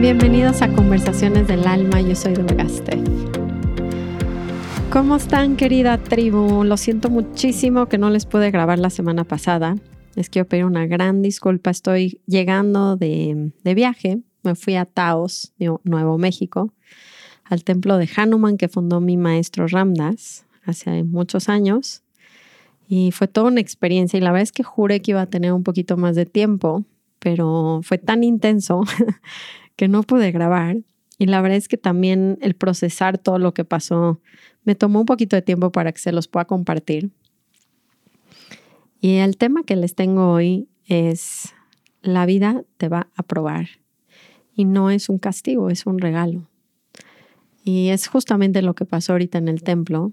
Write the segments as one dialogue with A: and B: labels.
A: Bienvenidos a Conversaciones del Alma, yo soy Durga ¿Cómo están querida tribu? Lo siento muchísimo que no les pude grabar la semana pasada. Les quiero pedir una gran disculpa. Estoy llegando de, viaje. Me fui a Taos, Nuevo México, al templo de Hanuman que fundó mi maestro Ramdas hace muchos años. Y fue toda una experiencia y la verdad es que juré que iba a tener un poquito más de tiempo, pero fue tan intenso que no pude grabar. Y la verdad es que también el procesar todo lo que pasó me tomó un poquito de tiempo para que se los pueda compartir. Y el tema que les tengo hoy es, la vida te va a probar. Y no es un castigo, es un regalo. Y es justamente lo que pasó ahorita en el templo.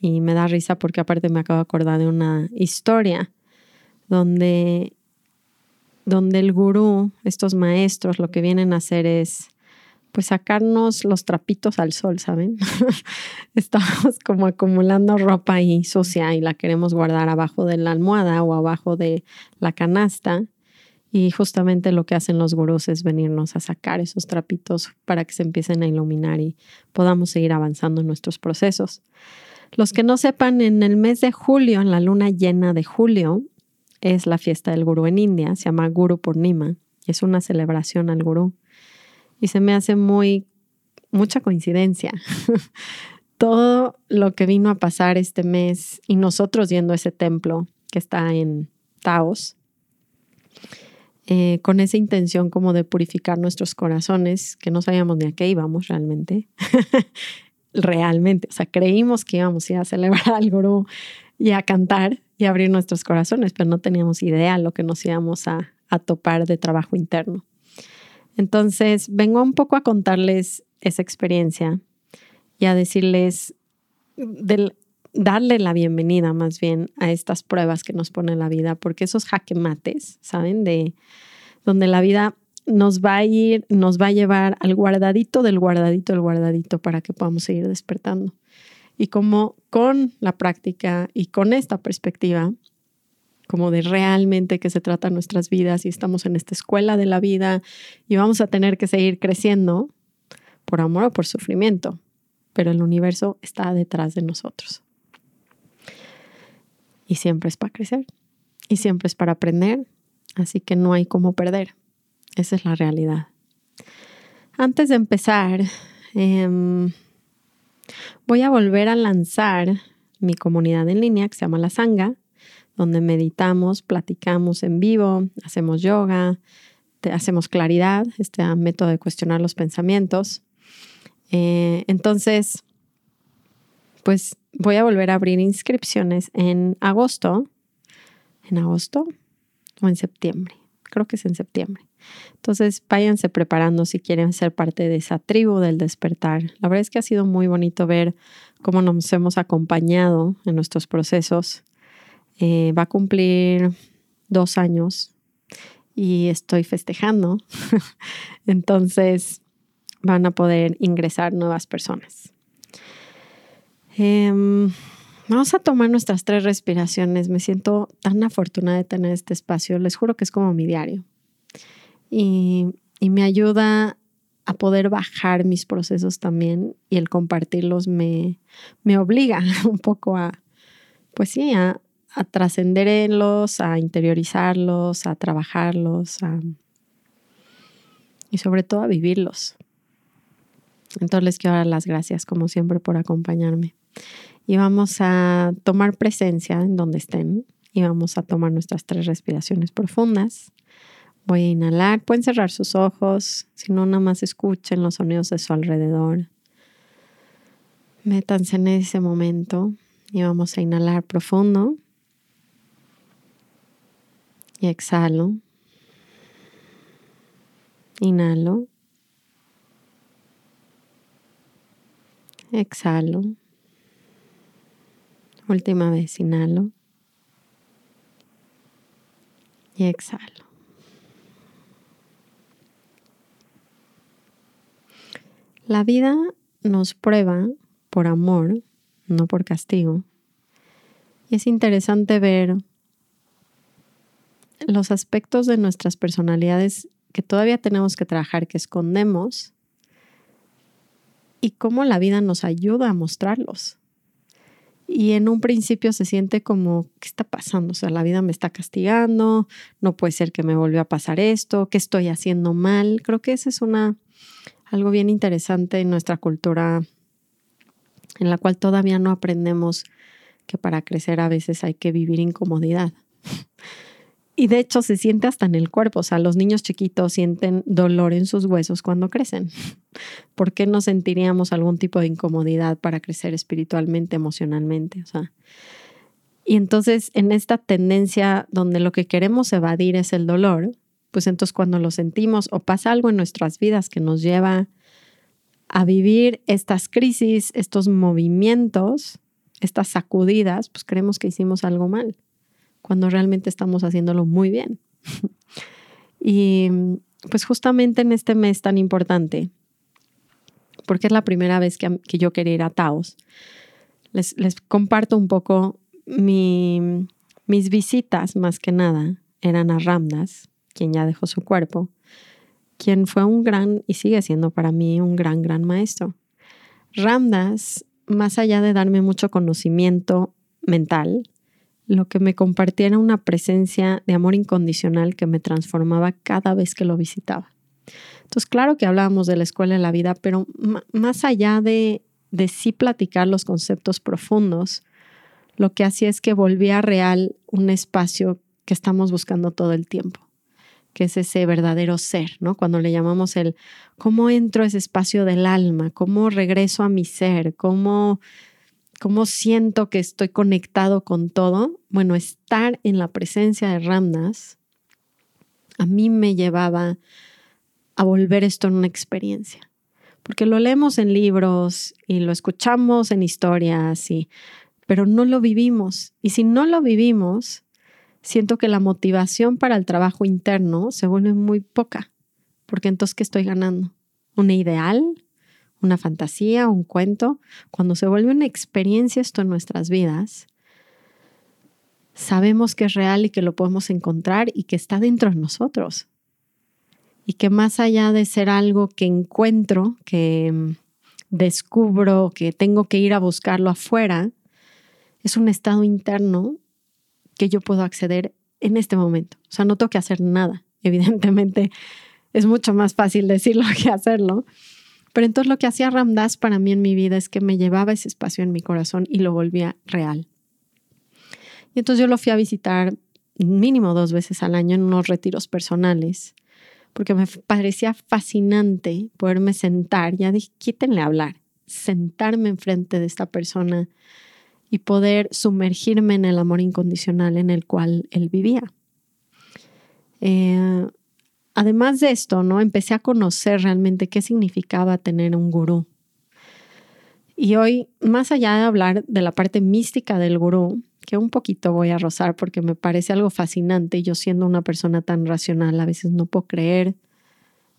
A: Y me da risa porque aparte me acabo de acordar de una historia donde, donde el gurú, estos maestros, lo que vienen a hacer es pues sacarnos los trapitos al sol, ¿saben? Estamos como acumulando ropa ahí sucia y la queremos guardar abajo de la almohada o abajo de la canasta. Y justamente lo que hacen los gurús es venirnos a sacar esos trapitos para que se empiecen a iluminar y podamos seguir avanzando en nuestros procesos. Los que no sepan, en el mes de julio, en la luna llena de julio, es la fiesta del gurú en India, se llama Guru Purnima, y es una celebración al gurú y se me hace muy, mucha coincidencia. Todo lo que vino a pasar este mes y nosotros yendo a ese templo que está en Taos, eh, con esa intención como de purificar nuestros corazones, que no sabíamos ni a qué íbamos realmente. realmente, o sea, creímos que íbamos a a celebrar al gurú y a cantar y abrir nuestros corazones, pero no teníamos idea lo que nos íbamos a, a topar de trabajo interno. Entonces, vengo un poco a contarles esa experiencia y a decirles, darle la bienvenida más bien a estas pruebas que nos pone la vida, porque esos jaquemates, ¿saben? De donde la vida nos va a ir, nos va a llevar al guardadito del guardadito del guardadito para que podamos seguir despertando. Y como con la práctica y con esta perspectiva, como de realmente que se trata nuestras vidas y estamos en esta escuela de la vida y vamos a tener que seguir creciendo por amor o por sufrimiento, pero el universo está detrás de nosotros. Y siempre es para crecer y siempre es para aprender, así que no hay cómo perder. Esa es la realidad. Antes de empezar, em, voy a volver a lanzar mi comunidad en línea que se llama La Sanga donde meditamos, platicamos en vivo, hacemos yoga, hacemos claridad, este método de cuestionar los pensamientos. Eh, entonces, pues voy a volver a abrir inscripciones en agosto. ¿En agosto o en septiembre? Creo que es en septiembre. Entonces, váyanse preparando si quieren ser parte de esa tribu del despertar. La verdad es que ha sido muy bonito ver cómo nos hemos acompañado en nuestros procesos eh, va a cumplir dos años y estoy festejando. Entonces van a poder ingresar nuevas personas. Em, vamos a tomar nuestras tres respiraciones. Me siento tan afortunada de tener este espacio. Les juro que es como mi diario. Y, y me ayuda a poder bajar mis procesos también y el compartirlos me, me obliga un poco a, pues sí, a, a trascenderlos, a interiorizarlos, a trabajarlos y sobre todo a vivirlos. Entonces les quiero dar las gracias como siempre por acompañarme. Y vamos a tomar presencia en donde estén y vamos a tomar nuestras tres respiraciones profundas. Voy a inhalar, pueden cerrar sus ojos, si no, nada más escuchen los sonidos de su alrededor. Métanse en ese momento y vamos a inhalar profundo y exhalo. Inhalo. Exhalo. Última vez, inhalo. Y exhalo. La vida nos prueba por amor, no por castigo. Y es interesante ver los aspectos de nuestras personalidades que todavía tenemos que trabajar, que escondemos, y cómo la vida nos ayuda a mostrarlos. Y en un principio se siente como, ¿qué está pasando? O sea, la vida me está castigando, no puede ser que me volvió a pasar esto, ¿qué estoy haciendo mal? Creo que ese es una, algo bien interesante en nuestra cultura, en la cual todavía no aprendemos que para crecer a veces hay que vivir incomodidad. Y de hecho se siente hasta en el cuerpo, o sea, los niños chiquitos sienten dolor en sus huesos cuando crecen. ¿Por qué no sentiríamos algún tipo de incomodidad para crecer espiritualmente, emocionalmente? O sea, y entonces en esta tendencia donde lo que queremos evadir es el dolor, pues entonces cuando lo sentimos o pasa algo en nuestras vidas que nos lleva a vivir estas crisis, estos movimientos, estas sacudidas, pues creemos que hicimos algo mal cuando realmente estamos haciéndolo muy bien. y pues justamente en este mes tan importante, porque es la primera vez que, yo quería ir a Taos, les, comparto un poco mi, mis visitas más que nada eran a Ramdas, quien ya dejó su cuerpo, quien fue un gran y sigue siendo para mí un gran, gran maestro. Ramdas, más allá de darme mucho conocimiento mental, lo que me compartía era una presencia de amor incondicional que me transformaba cada vez que lo visitaba. Entonces, claro que hablábamos de la escuela de la vida, pero más allá de, de sí platicar los conceptos profundos, lo que hacía es que volvía real un espacio que estamos buscando todo el tiempo, que es ese verdadero ser, ¿no? Cuando le llamamos el cómo entro a ese espacio del alma, cómo regreso a mi ser, cómo cómo siento que estoy conectado con todo, bueno, estar en la presencia de Ramdas a mí me llevaba a volver esto en una experiencia. Porque lo leemos en libros y lo escuchamos en historias, y, pero no lo vivimos. Y si no lo vivimos, siento que la motivación para el trabajo interno se vuelve muy poca. Porque entonces, ¿qué estoy ganando? ¿Un ideal? Una fantasía, un cuento, cuando se vuelve una experiencia esto en nuestras vidas, sabemos que es real y que lo podemos encontrar y que está dentro de nosotros. Y que más allá de ser algo que encuentro, que mm, descubro, que tengo que ir a buscarlo afuera, es un estado interno que yo puedo acceder en este momento. O sea, no tengo que hacer nada. Evidentemente, es mucho más fácil decirlo que hacerlo, pero entonces lo que hacía Ramdas para mí en mi vida es que me llevaba ese espacio en mi corazón y lo volvía real. Y entonces yo lo fui a visitar mínimo dos veces al año en unos retiros personales, porque me parecía fascinante poderme sentar, ya dije, quítenle hablar, sentarme enfrente de esta persona y poder sumergirme en el amor incondicional en el cual él vivía. Eh, además de esto, ¿no? Empecé a conocer realmente qué significaba tener un gurú. Y hoy, más allá de hablar de la parte mística del gurú, que un poquito voy a rozar porque me parece algo fascinante, yo siendo una persona tan racional, a veces no puedo creer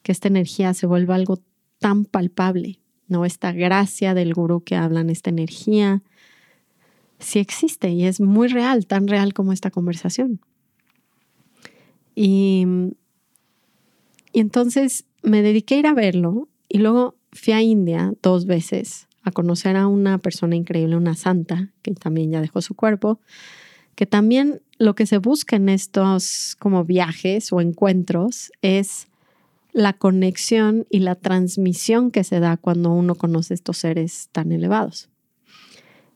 A: que esta energía se vuelva algo tan palpable, ¿no? Esta gracia del gurú que hablan, esta energía, sí existe y es muy real, tan real como esta conversación. Y y entonces me dediqué a ir a verlo y luego fui a India dos veces a conocer a una persona increíble, una santa, que también ya dejó su cuerpo, que también lo que se busca en estos como viajes o encuentros es la conexión y la transmisión que se da cuando uno conoce estos seres tan elevados.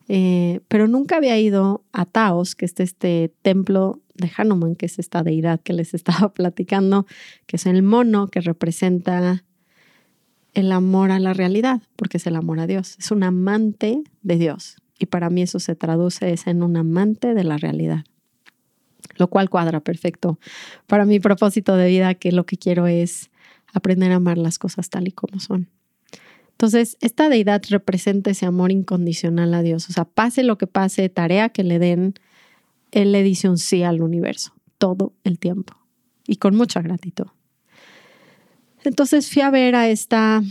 A: Eh, pero nunca había ido a Taos, que es este templo de Hanuman, que es esta deidad que les estaba platicando, que es el mono que representa el amor a la realidad, porque es el amor a Dios. Es un amante de Dios. Y para mí eso se traduce en un amante de la realidad. Lo cual cuadra perfecto para mi propósito de vida, que lo que quiero es aprender a amar las cosas tal y como son. Entonces, esta deidad representa ese amor incondicional a Dios. O sea, pase lo que pase, tarea que le den, él le dice un sí al universo todo el tiempo y con mucha gratitud. Entonces fui a ver a esta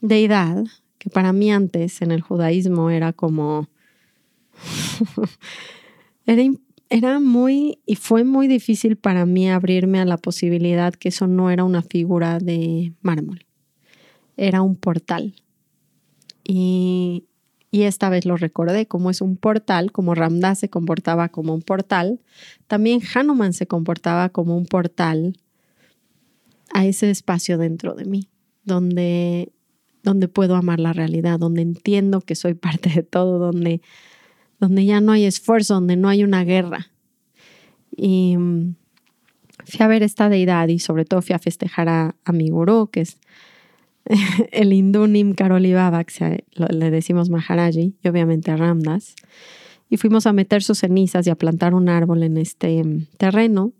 A: deidad que para mí antes en el judaísmo era como... era, era muy y fue muy difícil para mí abrirme a la posibilidad que eso no era una figura de mármol, era un portal. Y, y esta vez lo recordé, como es un portal, como Ramdas se comportaba como un portal, también Hanuman se comportaba como un portal a ese espacio dentro de mí, donde, donde puedo amar la realidad, donde entiendo que soy parte de todo, donde donde ya no hay esfuerzo, donde no hay una guerra. Y mm, fui a ver esta deidad y sobre todo fui a festejar a, mi gurú, que es el hindú Nim Karoli Baba, que le decimos Maharaji, y obviamente a Ramdas. Y fuimos a meter sus cenizas y a plantar un árbol en este mm, terreno.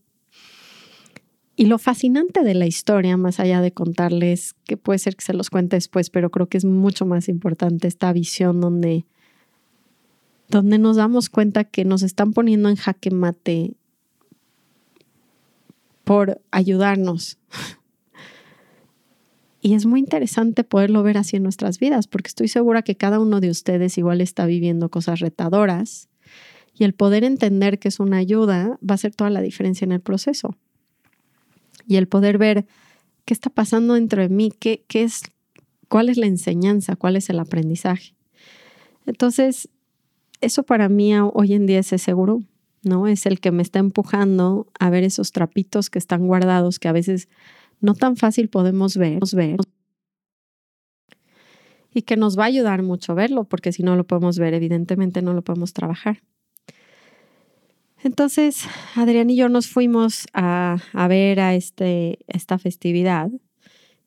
A: Y lo fascinante de la historia, más allá de contarles, que puede ser que se los cuente después, pero creo que es mucho más importante esta visión donde donde nos damos cuenta que nos están poniendo en jaque mate por ayudarnos. Y es muy interesante poderlo ver así en nuestras vidas, porque estoy segura que cada uno de ustedes igual está viviendo cosas retadoras y el poder entender que es una ayuda va a hacer toda la diferencia en el proceso. Y el poder ver qué está pasando dentro de mí, qué, qué es, cuál es la enseñanza, cuál es el aprendizaje. Entonces, eso para mí hoy en día es seguro, ¿no? Es el que me está empujando a ver esos trapitos que están guardados, que a veces no tan fácil podemos ver, ver y que nos va a ayudar mucho verlo, porque si no lo podemos ver, evidentemente no lo podemos trabajar. Entonces, Adrián y yo nos fuimos a, a ver a este, esta festividad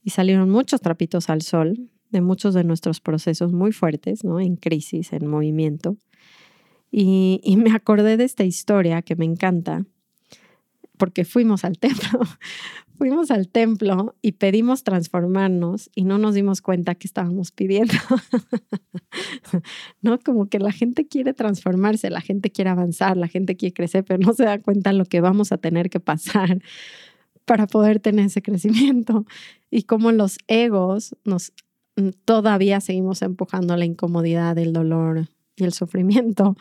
A: y salieron muchos trapitos al sol de muchos de nuestros procesos muy fuertes, ¿no? En crisis, en movimiento. Y, me acordé de esta historia que me encanta, porque fuimos al templo, fuimos al templo y pedimos transformarnos y no nos dimos cuenta que estábamos pidiendo. ¿No? Como que la gente quiere transformarse, la gente quiere avanzar, la gente quiere crecer, pero no se da cuenta lo que vamos a tener que pasar para poder tener ese crecimiento y cómo los egos nos todavía seguimos empujando la incomodidad, el dolor, y el sufrimiento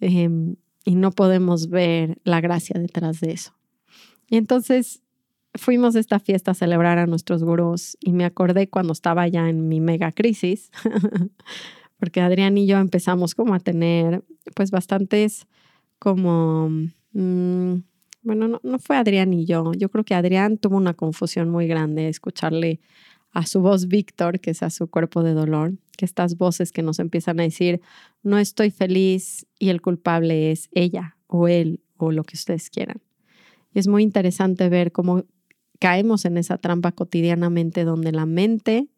A: em, y no podemos ver la gracia detrás de eso. Y entonces fuimos a esta fiesta a celebrar a nuestros gurús y me acordé cuando estaba ya en mi mega crisis, porque Adrián y yo empezamos como a tener pues bastantes como, mm, bueno, no, no fue Adrián y yo, yo creo que Adrián tuvo una confusión muy grande escucharle a su voz Víctor, que es a su cuerpo de dolor, que estas voces que nos empiezan a decir, no estoy feliz y el culpable es ella o él o lo que ustedes quieran. Y es muy interesante ver cómo caemos en esa trampa cotidianamente donde la mente,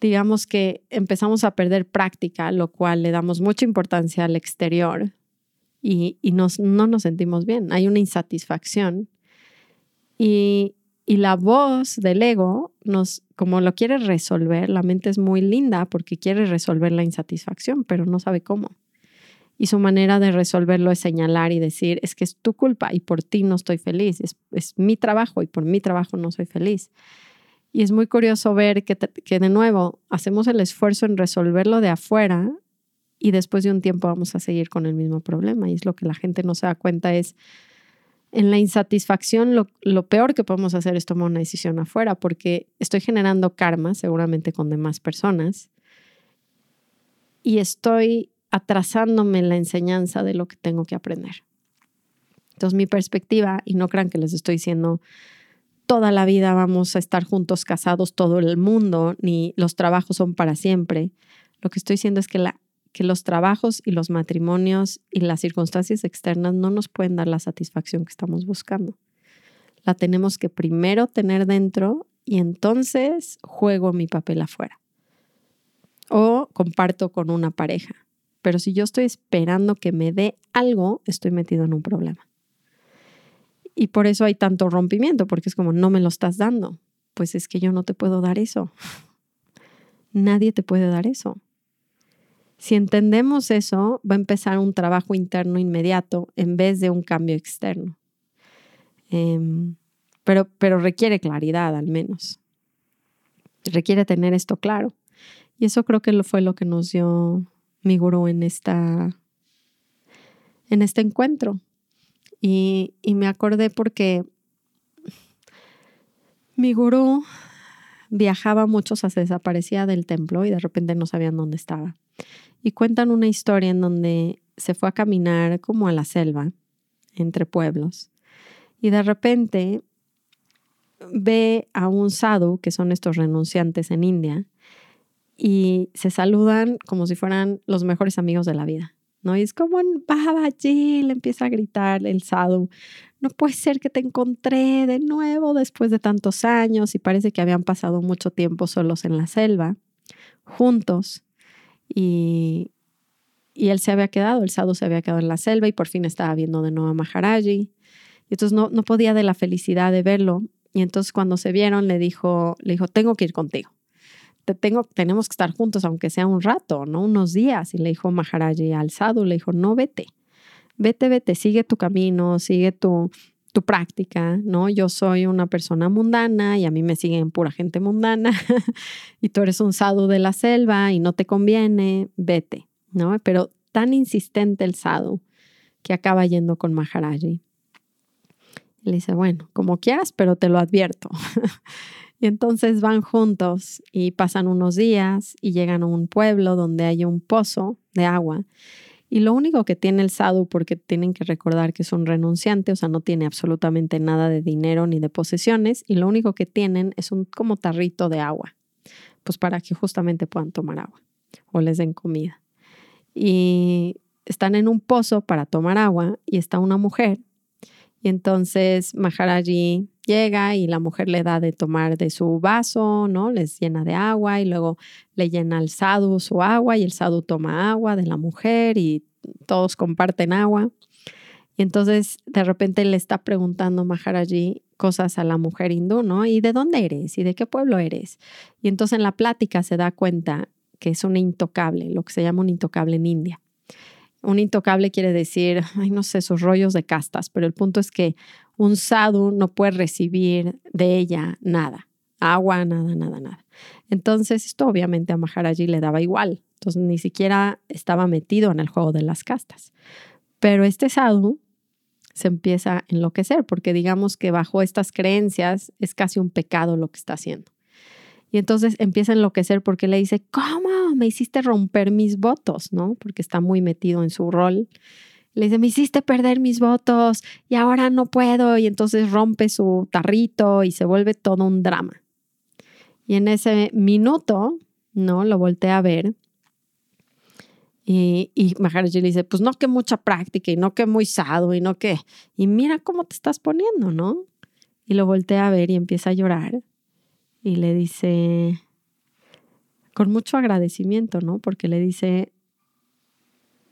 A: digamos que empezamos a perder práctica, lo cual le damos mucha importancia al exterior y, no nos sentimos bien. Hay una insatisfacción. Y, y la voz del ego nos, como lo quiere resolver, la mente es muy linda porque quiere resolver la insatisfacción, pero no sabe cómo. Y su manera de resolverlo es señalar y decir, es que es tu culpa y por ti no estoy feliz, es, es mi trabajo y por mi trabajo no soy feliz. Y es muy curioso ver que, que de nuevo hacemos el esfuerzo en resolverlo de afuera y después de un tiempo vamos a seguir con el mismo problema. Y es lo que la gente no se da cuenta es, en la insatisfacción lo, peor que podemos hacer es tomar una decisión afuera porque estoy generando karma seguramente con demás personas y estoy atrasándome la enseñanza de lo que tengo que aprender. Entonces mi perspectiva, y no crean que les estoy diciendo toda la vida vamos a estar juntos casados todo el mundo, ni los trabajos son para siempre. Lo que estoy diciendo es que la que los trabajos y los matrimonios y las circunstancias externas no nos pueden dar la satisfacción que estamos buscando. La tenemos que primero tener dentro y entonces juego mi papel afuera. O comparto con una pareja. Pero si yo estoy esperando que me dé algo, estoy metido en un problema. Y por eso hay tanto rompimiento, porque es como, no me lo estás dando. Pues es que yo no te puedo dar eso. Nadie te puede dar eso. Si entendemos eso, va a empezar un trabajo interno inmediato en vez de un cambio externo. Em, pero, pero requiere claridad al menos. requiere tener esto claro. Y eso creo que fue lo que nos dio mi gurú en, esta, en este encuentro. Y, y me acordé porque mi gurú viajaba mucho, o se desaparecía del templo y de repente no sabían dónde estaba. Y cuentan una historia en donde se fue a caminar como a la selva, entre pueblos, y de repente ve a un sadhu, que son estos renunciantes en India, y se saludan como si fueran los mejores amigos de la vida. ¿no? Y es como en Babaji, le empieza a gritar el sadhu, no puede ser que te encontré de nuevo después de tantos años y parece que habían pasado mucho tiempo solos en la selva, juntos, y, y él se había quedado, el sadhu se había quedado en la selva y por fin estaba viendo de nuevo a Maharaji. Y entonces no, no podía de la felicidad de verlo. Y entonces cuando se vieron le dijo, le dijo, tengo que ir contigo. Tenemos que estar juntos aunque sea un rato, ¿no? Unos días. Y le dijo Maharaji al sadhu, le dijo, no, vete, vete, vete, sigue tu camino, sigue tu, tu práctica, ¿no? Yo soy una persona mundana y a mí me siguen pura gente mundana y tú eres un sadhu de la selva y no te conviene, vete. ¿no? Pero tan insistente el sadhu que acaba yendo con Maharaji. Le dice, bueno, como quieras, pero te lo advierto. entonces van juntos y pasan unos días y llegan a un pueblo donde hay un pozo de agua. Y lo único que tiene el sadhu, porque tienen que recordar que es un renunciante, o sea, no tiene absolutamente nada de dinero ni de posesiones, y lo único que tienen es un como tarrito de agua, pues para que justamente puedan tomar agua o les den comida y están en un pozo para tomar agua y está una mujer. Y entonces Maharaji llega y la mujer le da de tomar de su vaso, ¿no? Les llena de agua y luego le llena al sadhu su agua y el sadhu toma agua de la mujer y todos comparten agua. Y entonces de repente le está preguntando Maharaji cosas a la mujer hindú, ¿no? ¿Y de dónde eres? ¿Y de qué pueblo eres? Y entonces en la plática se da cuenta que es un intocable, lo que se llama un intocable en India. Un intocable quiere decir, ay, no sé, sus rollos de castas, pero el punto es que un sadhu no puede recibir de ella nada, agua, nada, nada, nada. Entonces, esto obviamente a Maharaji le daba igual, entonces ni siquiera estaba metido en el juego de las castas. Pero este sadhu se empieza a enloquecer porque digamos que bajo estas creencias es casi un pecado lo que está haciendo. Y entonces empieza a enloquecer porque le dice, ¿cómo? Me hiciste romper mis votos, ¿no? Porque está muy metido en su rol. Le dice, me hiciste perder mis votos y ahora no puedo. Y entonces rompe su tarrito y se vuelve todo un drama. Y en ese minuto, ¿no? Lo voltea a ver. Y, y le dice, pues no que mucha práctica y no que muy sado y no que... Y mira cómo te estás poniendo, ¿no? Y lo voltea a ver y empieza a llorar y le dice, con mucho agradecimiento, ¿no? Porque le dice,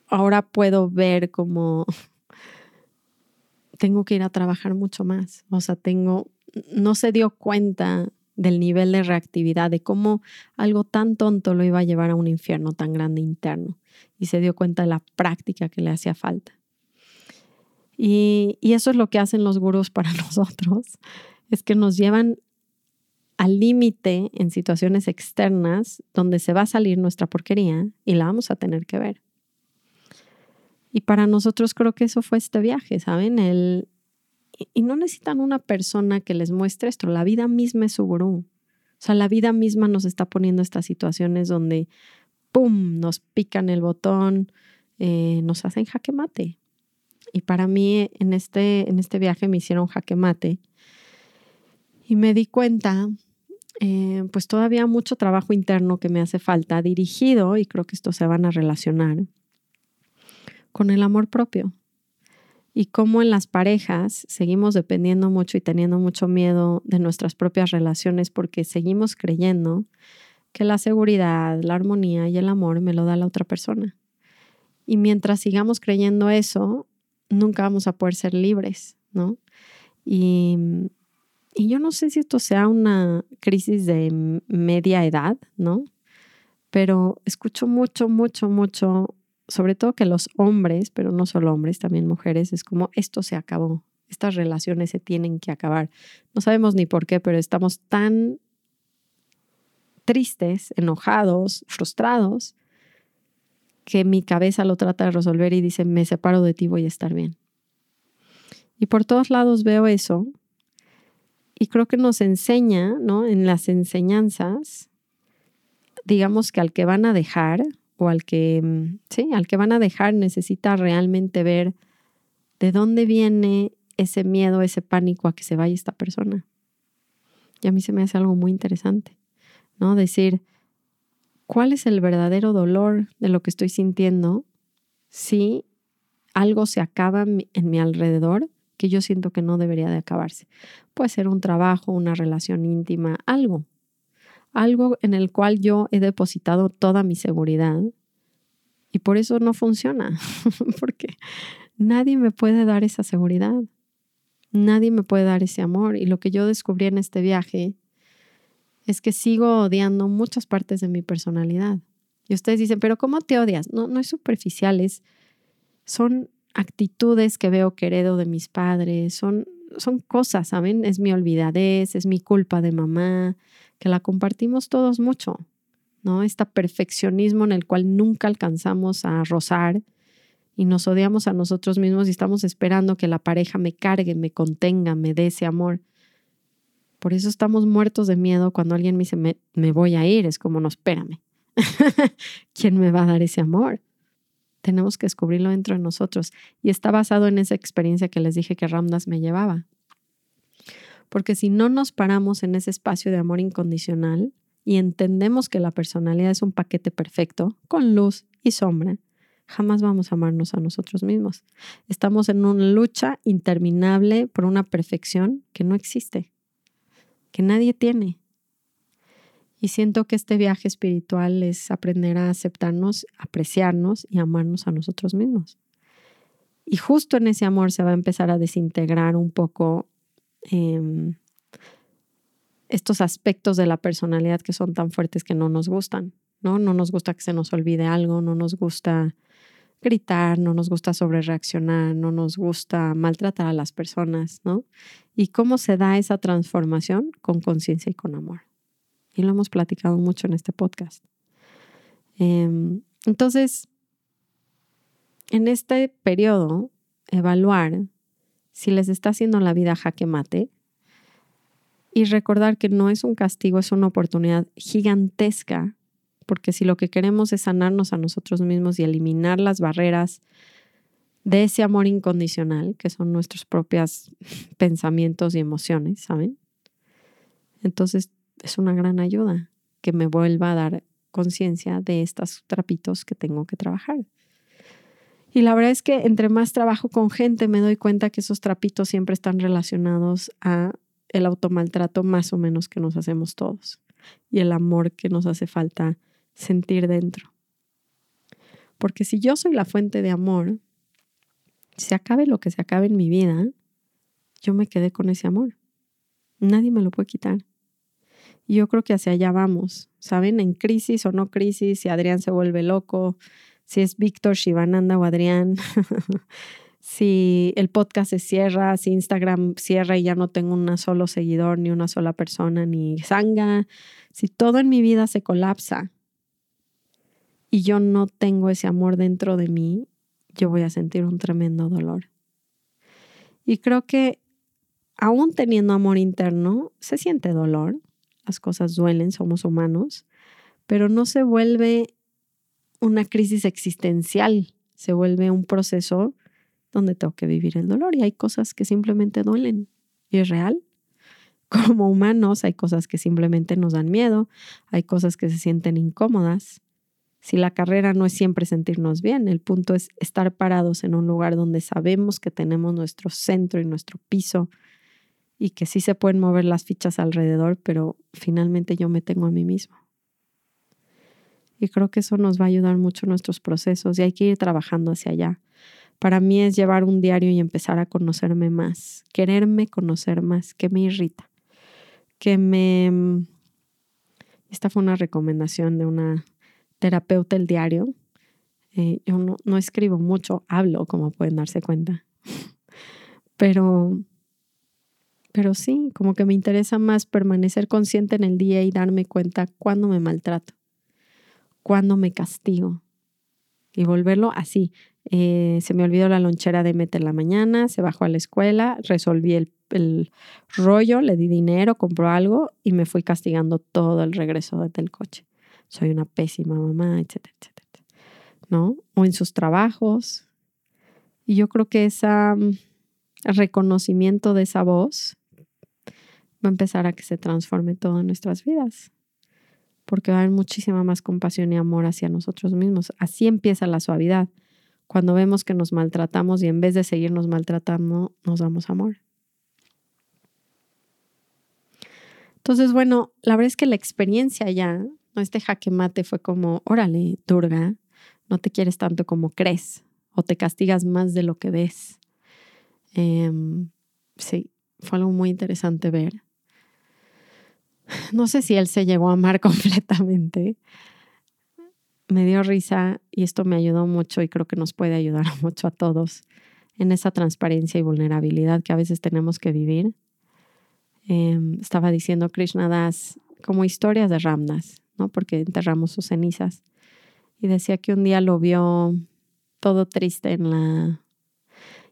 A: ahora puedo ver cómo tengo que ir a trabajar mucho más. O sea, tengo, no se dio cuenta del nivel de reactividad, de cómo algo tan tonto lo iba a llevar a un infierno tan grande interno. Y se dio cuenta de la práctica que le hacía falta. Y, y eso es lo que hacen los gurús para nosotros, es que nos llevan al límite en situaciones externas donde se va a salir nuestra porquería y la vamos a tener que ver. Y para nosotros creo que eso fue este viaje, ¿saben? El, y no necesitan una persona que les muestre esto, la vida misma es su gurú. O sea, la vida misma nos está poniendo estas situaciones donde, ¡pum!, nos pican el botón, eh, nos hacen jaque mate. Y para mí en este, en este viaje me hicieron jaque mate. Y me di cuenta eh, pues todavía mucho trabajo interno que me hace falta, dirigido, y creo que esto se van a relacionar, con el amor propio. Y cómo en las parejas seguimos dependiendo mucho y teniendo mucho miedo de nuestras propias relaciones porque seguimos creyendo que la seguridad, la armonía y el amor me lo da la otra persona. Y mientras sigamos creyendo eso, nunca vamos a poder ser libres, ¿no? Y y yo no sé si esto sea una crisis de media edad, ¿no? Pero escucho mucho, mucho, mucho, sobre todo que los hombres, pero no solo hombres, también mujeres, es como esto se acabó, estas relaciones se tienen que acabar. No sabemos ni por qué, pero estamos tan tristes, enojados, frustrados, que mi cabeza lo trata de resolver y dice, me separo de ti, voy a estar bien. Y por todos lados veo eso y creo que nos enseña, ¿no? En las enseñanzas, digamos que al que van a dejar o al que, mm, sí, al que van a dejar necesita realmente ver de dónde viene ese miedo, ese pánico a que se vaya esta persona. Y a mí se me hace algo muy interesante, ¿no? Decir, ¿cuál es el verdadero dolor de lo que estoy sintiendo si algo se acaba en mi alrededor que yo siento que no debería de acabarse? Puede ser un trabajo, una relación íntima, algo. Algo en el cual yo he depositado toda mi seguridad y por eso no funciona, porque nadie me puede dar esa seguridad. Nadie me puede dar ese amor. Y lo que yo descubrí en este viaje es que sigo odiando muchas partes de mi personalidad. Y ustedes dicen, pero ¿cómo te odias? No, no es superficiales. Son actitudes que veo que heredo de mis padres, son, son cosas, ¿saben? Es mi olvidadez, es mi culpa de mamá, que la compartimos todos mucho, ¿no? Este perfeccionismo en el cual nunca alcanzamos a rozar y nos odiamos a nosotros mismos y estamos esperando que la pareja me cargue, me contenga, me dé ese amor. Por eso estamos muertos de miedo cuando alguien me dice, me, me voy a ir. Es como, no, espérame. ¿Quién me va a dar ese amor? Tenemos que descubrirlo dentro de nosotros. Y está basado en esa experiencia que les dije que Ramdas me llevaba. Porque si no nos paramos en ese espacio de amor incondicional y entendemos que la personalidad es un paquete perfecto, con luz y sombra, jamás vamos a amarnos a nosotros mismos. Estamos en una lucha interminable por una perfección que no existe que nadie tiene. Y siento que este viaje espiritual es aprender a aceptarnos, apreciarnos y amarnos a nosotros mismos. Y justo en ese amor se va a empezar a desintegrar un poco em, estos aspectos de la personalidad que son tan fuertes que no nos gustan, ¿no? No nos gusta que se nos olvide algo, no nos gusta gritar, no nos gusta sobrereaccionar, no nos gusta maltratar a las personas, ¿no? ¿Y cómo se da esa transformación? Con conciencia y con amor. Y lo hemos platicado mucho en este podcast. Em, entonces, en este periodo, evaluar si les está haciendo la vida jaque mate y recordar que no es un castigo, es una oportunidad gigantesca porque si lo que queremos es sanarnos a nosotros mismos y eliminar las barreras de ese amor incondicional, que son nuestros propios pensamientos y emociones, ¿saben? Entonces es una gran ayuda que me vuelva a dar conciencia de estos trapitos que tengo que trabajar. Y la verdad es que entre más trabajo con gente me doy cuenta que esos trapitos siempre están relacionados a el automaltrato más o menos que nos hacemos todos y el amor que nos hace falta sentir dentro. Porque si yo soy la fuente de amor, se acabe lo que se acabe en mi vida, yo me quedé con ese amor. Nadie me lo puede quitar. Yo creo que hacia allá vamos, ¿saben? En crisis o no crisis, si Adrián se vuelve loco, si es Víctor, Shivananda o Adrián, si el podcast se cierra, si Instagram cierra y ya no tengo un solo seguidor, ni una sola persona, ni sanga, si todo en mi vida se colapsa, y yo no tengo ese amor dentro de mí, yo voy a sentir un tremendo dolor. Y creo que aún teniendo amor interno, se siente dolor, las cosas duelen, somos humanos, pero no se vuelve una crisis existencial, se vuelve un proceso donde tengo que vivir el dolor y hay cosas que simplemente duelen y es real. Como humanos hay cosas que simplemente nos dan miedo, hay cosas que se sienten incómodas, si la carrera no es siempre sentirnos bien, el punto es estar parados en un lugar donde sabemos que tenemos nuestro centro y nuestro piso y que sí se pueden mover las fichas alrededor, pero finalmente yo me tengo a mí mismo. Y creo que eso nos va a ayudar mucho en nuestros procesos y hay que ir trabajando hacia allá. Para mí es llevar un diario y empezar a conocerme más, quererme conocer más, que me irrita, que me... Esta fue una recomendación de una terapeuta el diario. Eh, yo no, no escribo mucho, hablo, como pueden darse cuenta. Pero pero sí, como que me interesa más permanecer consciente en el día y darme cuenta cuándo me maltrato, cuándo me castigo y volverlo así. Eh, se me olvidó la lonchera de meter la mañana, se bajó a la escuela, resolví el, el, rollo, le di dinero, compró algo y me fui castigando todo el regreso del coche. Soy una pésima mamá, etcétera, etcétera. ¿No? O en sus trabajos. Y yo creo que ese mm, reconocimiento de esa voz va a empezar a que se transforme todo en nuestras vidas. Porque va a haber muchísima más compasión y amor hacia nosotros mismos. Así empieza la suavidad. Cuando vemos que nos maltratamos y en vez de seguirnos maltratando, nos damos amor. Entonces, bueno, la verdad es que la experiencia ya, ¿no? este jaque mate fue como, órale, Durga, no te quieres tanto como crees o te castigas más de lo que ves. Em, sí, fue algo muy interesante ver. No sé si él se llegó a amar completamente. Me dio risa y esto me ayudó mucho y creo que nos puede ayudar mucho a todos en esa transparencia y vulnerabilidad que a veces tenemos que vivir. Em, estaba diciendo Krishna Das como historias de Ramdas, ¿no? Porque enterramos sus cenizas. Y decía que un día lo vio todo triste en la...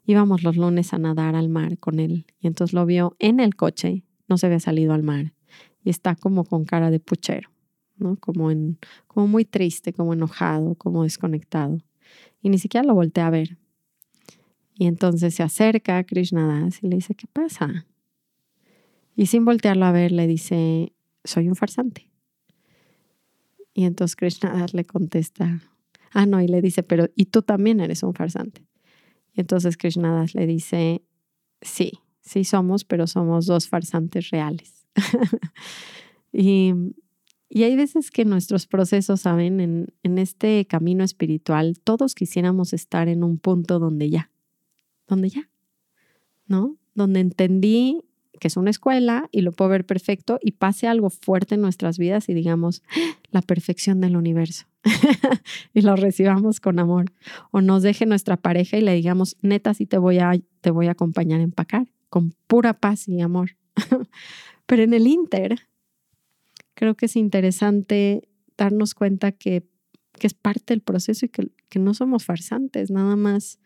A: Íbamos los lunes a nadar al mar con él y entonces lo vio en el coche, no se había salido al mar y está como con cara de puchero, ¿no? Como, en, como muy triste, como enojado, como desconectado. Y ni siquiera lo voltea a ver. Y entonces se acerca a Das y le dice, ¿qué pasa? Y sin voltearlo a ver le dice, soy un farsante. Y entonces Das le contesta, ah, no, y le dice, pero ¿y tú también eres un farsante? Y entonces Das le dice, sí, sí somos, pero somos dos farsantes reales. y, y, hay veces que nuestros procesos, ¿saben? En, en este camino espiritual, todos quisiéramos estar en un punto donde ya, donde ya, ¿no? Donde entendí que es una escuela y lo puedo ver perfecto y pase algo fuerte en nuestras vidas y digamos la perfección del universo y lo recibamos con amor o nos deje nuestra pareja y le digamos neta sí te voy a te voy a acompañar a empacar con pura paz y amor Pero en el Inter, creo que es interesante darnos cuenta que, es parte del proceso y que, que no somos farsantes, nada más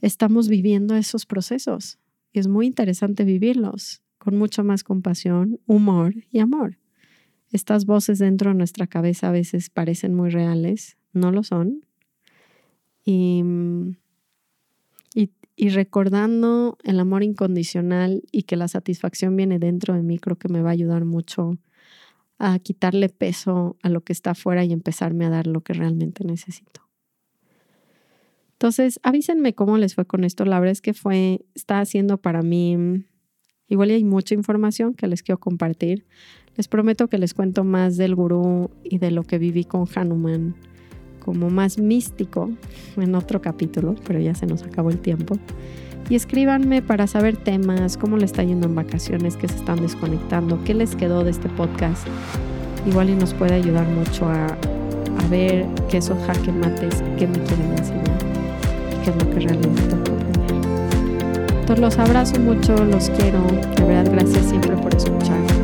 A: estamos viviendo esos procesos. Y es muy interesante vivirlos con mucha más compasión, humor y amor. Estas voces dentro de nuestra cabeza a veces parecen muy reales, no lo son. Y mm, y recordando el amor incondicional y que la satisfacción viene dentro de mí, creo que me va a ayudar mucho a quitarle peso a lo que está afuera y empezarme a dar lo que realmente necesito. Entonces, avísenme cómo les fue con esto. La verdad es que fue, está haciendo para mí, igual hay mucha información que les quiero compartir. Les prometo que les cuento más del gurú y de lo que viví con Hanuman como más místico en otro capítulo, pero ya se nos acabó el tiempo. Y escríbanme para saber temas, cómo le está yendo en vacaciones, que se están desconectando, qué les quedó de este podcast. Igual y nos puede ayudar mucho a, a ver qué esos jaque mates, qué me quieren enseñar y qué es lo que realmente tengo. Entonces los abrazo mucho, los quiero. De verdad, gracias siempre por escuchar.